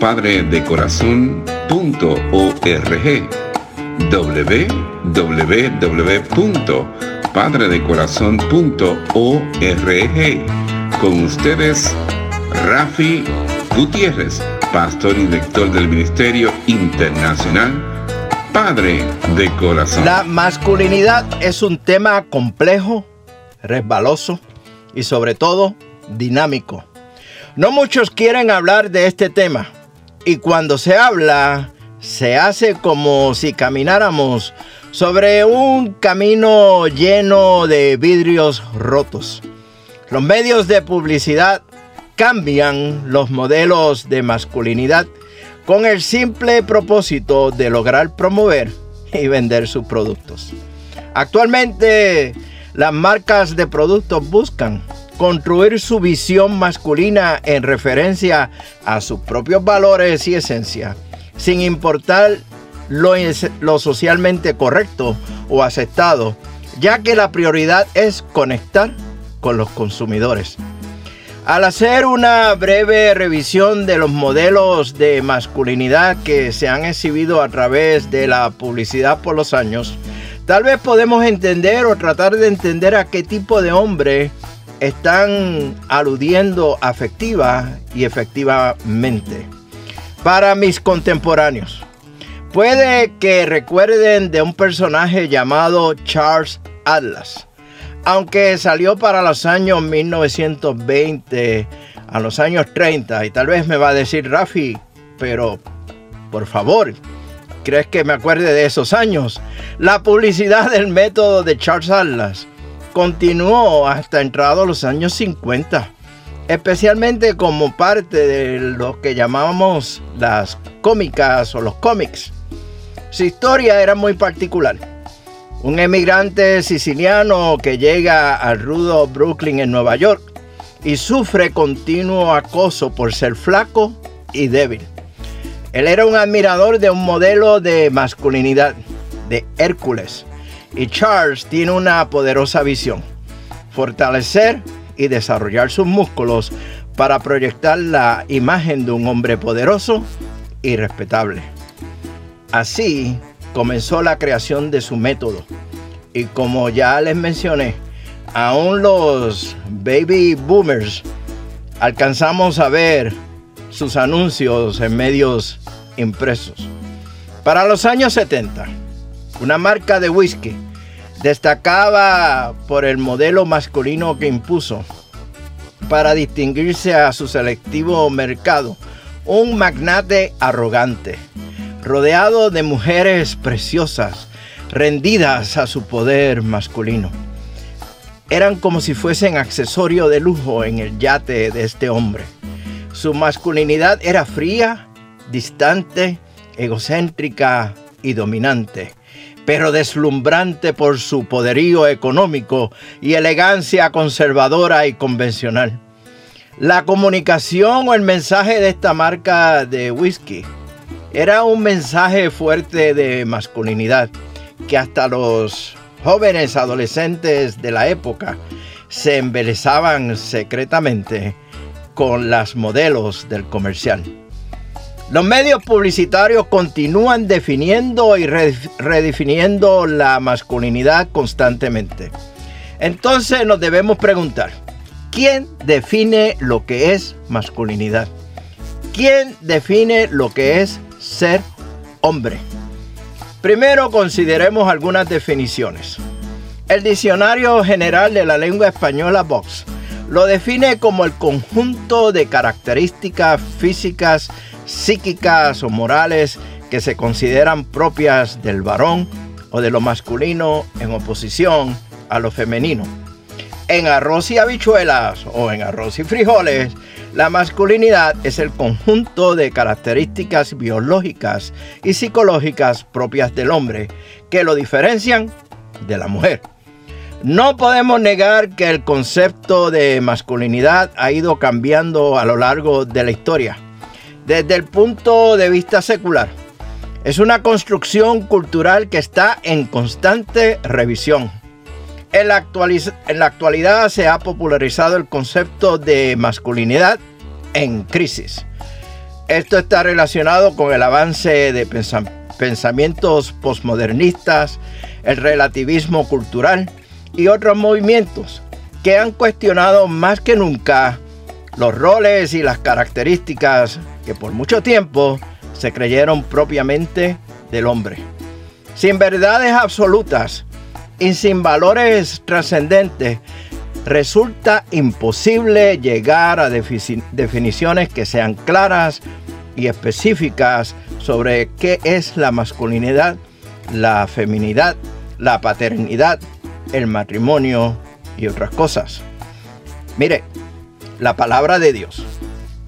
www.padredecorazon.org www.padredecorazon.org Con ustedes, Rafi Gutiérrez, pastor y director del Ministerio Internacional Padre de Corazón. La masculinidad es un tema complejo, resbaloso y sobre todo dinámico. No muchos quieren hablar de este tema y cuando se habla se hace como si camináramos sobre un camino lleno de vidrios rotos. Los medios de publicidad cambian los modelos de masculinidad con el simple propósito de lograr promover y vender sus productos. Actualmente las marcas de productos buscan construir su visión masculina en referencia a sus propios valores y esencia, sin importar lo, lo, socialmente correcto o aceptado, ya que la prioridad es conectar con los consumidores. Al hacer una breve revisión de los modelos de masculinidad que se han exhibido a través de la publicidad por los años, tal vez podemos entender o tratar de entender a qué tipo de hombre están aludiendo afectiva y efectivamente. Para mis contemporáneos, puede que recuerden de un personaje llamado Charles Atlas aunque salió para los años 1920, a los años 30, y tal vez me va a decir Rafi, pero por favor, ¿crees que me acuerde de esos años? La publicidad del método de Charles Atlas continuó hasta entrado los años 50, especialmente como parte de lo que llamábamos las cómicas o los cómics. Su historia era muy particular un emigrante siciliano que llega al rudo Brooklyn en Nueva York y sufre continuo acoso por ser flaco y débil. Él era un admirador de un modelo de masculinidad, de Hércules, y Charles tiene una poderosa visión, fortalecer y desarrollar sus músculos para proyectar la imagen de un hombre poderoso y respetable. Así, comenzó la creación de su método. Y como ya les mencioné, aún los baby boomers alcanzamos a ver sus anuncios en medios impresos. Para los años 70, una marca de whisky destacaba por el modelo masculino que impuso para distinguirse a su selectivo mercado, un magnate arrogante rodeado de mujeres preciosas, rendidas a su poder masculino. Eran como si fuesen accesorio de lujo en el yate de este hombre. Su masculinidad era fría, distante, egocéntrica y dominante, pero deslumbrante por su poderío económico y elegancia conservadora y convencional. La comunicación o el mensaje de esta marca de whisky era un mensaje fuerte de masculinidad que hasta los jóvenes adolescentes de la época se embelezaban secretamente con las modelos del comercial. Los medios publicitarios continúan definiendo y redefiniendo la masculinidad constantemente. Entonces nos debemos preguntar, ¿quién define lo que es masculinidad? ¿Quién define lo que es ser hombre. Primero consideremos algunas definiciones. El Diccionario General de la Lengua Española Vox lo define como el conjunto de características físicas, psíquicas o morales que se consideran propias del varón o de lo masculino en oposición a lo femenino. En arroz y habichuelas o en arroz y frijoles, la masculinidad es el conjunto de características biológicas y psicológicas propias del hombre que lo diferencian de la mujer. No podemos negar que el concepto de masculinidad ha ido cambiando a lo largo de la historia. Desde el punto de vista secular, es una construcción cultural que está en constante revisión. En la, actualidad se ha popularizado el concepto de masculinidad en crisis. Esto está relacionado con el avance de pensamientos postmodernistas, el relativismo cultural, y otros movimientos que han cuestionado más que nunca los roles y las características que por mucho tiempo se creyeron propiamente del hombre. Sin verdades absolutas y sin valores trascendentes, resulta imposible llegar a definiciones que sean claras y específicas sobre qué es la masculinidad, la feminidad, la paternidad, el matrimonio y otras cosas. Mire, la palabra de Dios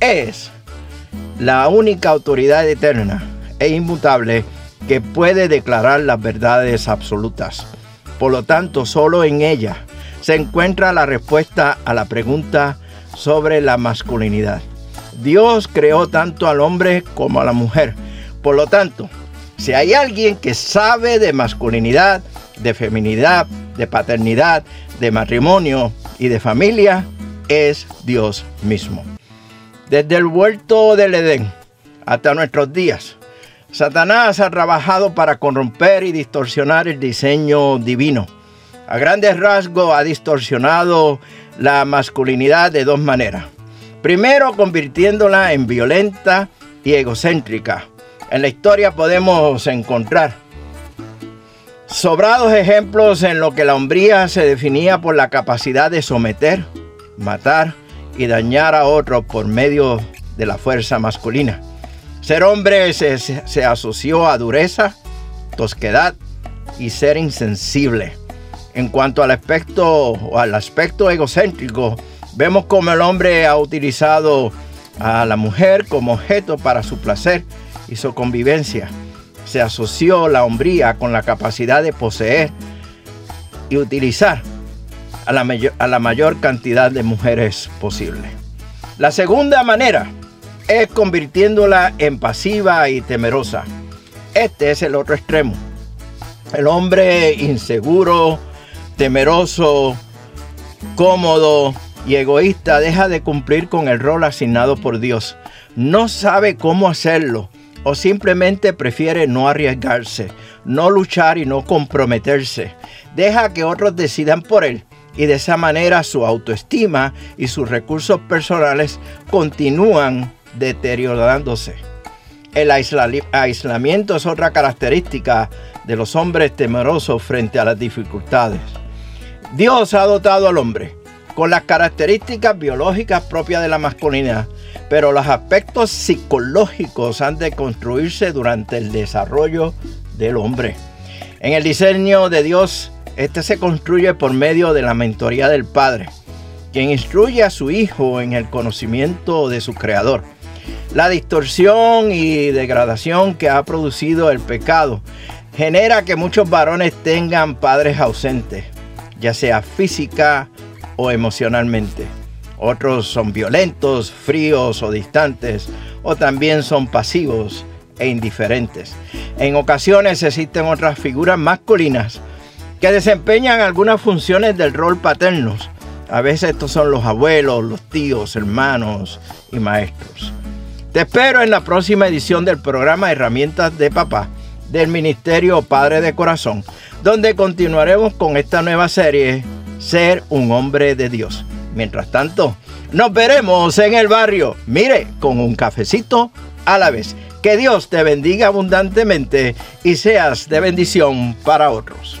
es la única autoridad eterna e inmutable que puede declarar las verdades absolutas. Por lo tanto, solo en ella se encuentra la respuesta a la pregunta sobre la masculinidad. Dios creó tanto al hombre como a la mujer. Por lo tanto, si hay alguien que sabe de masculinidad, de feminidad, de paternidad, de matrimonio y de familia es Dios mismo. Desde el huerto del Edén hasta nuestros días, Satanás ha trabajado para corromper y distorsionar el diseño divino. A grandes rasgos ha distorsionado la masculinidad de dos maneras. Primero, convirtiéndola en violenta y egocéntrica. En la historia podemos encontrar Sobrados ejemplos en lo que la hombría se definía por la capacidad de someter, matar y dañar a otros por medio de la fuerza masculina. Ser hombre se, asoció a dureza, tosquedad y ser insensible. En cuanto al aspecto o al aspecto egocéntrico, vemos como el hombre ha utilizado a la mujer como objeto para su placer y su convivencia se asoció la hombría con la capacidad de poseer y utilizar a la, mayor, a la mayor cantidad de mujeres posible. La segunda manera es convirtiéndola en pasiva y temerosa. Este es el otro extremo. El hombre inseguro, temeroso, cómodo y egoísta deja de cumplir con el rol asignado por Dios. No sabe cómo hacerlo o simplemente prefiere no arriesgarse, no luchar y no comprometerse. Deja que otros decidan por él y de esa manera su autoestima y sus recursos personales continúan deteriorándose. El aislamiento es otra característica de los hombres temerosos frente a las dificultades. Dios ha dotado al hombre con las características biológicas propias de la masculinidad, pero los aspectos psicológicos han de construirse durante el desarrollo del hombre. En el diseño de Dios, este se construye por medio de la mentoría del Padre, quien instruye a su Hijo en el conocimiento de su Creador. La distorsión y degradación que ha producido el pecado genera que muchos varones tengan padres ausentes, ya sea física o emocionalmente. Otros son violentos, fríos o distantes, o también son pasivos e indiferentes. En ocasiones existen otras figuras masculinas que desempeñan algunas funciones del rol paterno. A veces estos son los abuelos, los tíos, hermanos y maestros. Te espero en la próxima edición del programa Herramientas de Papá del Ministerio Padre de Corazón, donde continuaremos con esta nueva serie, Ser un hombre de Dios. Mientras tanto, nos veremos en el barrio. Mire, con un cafecito a la vez. Que Dios te bendiga abundantemente y seas de bendición para otros.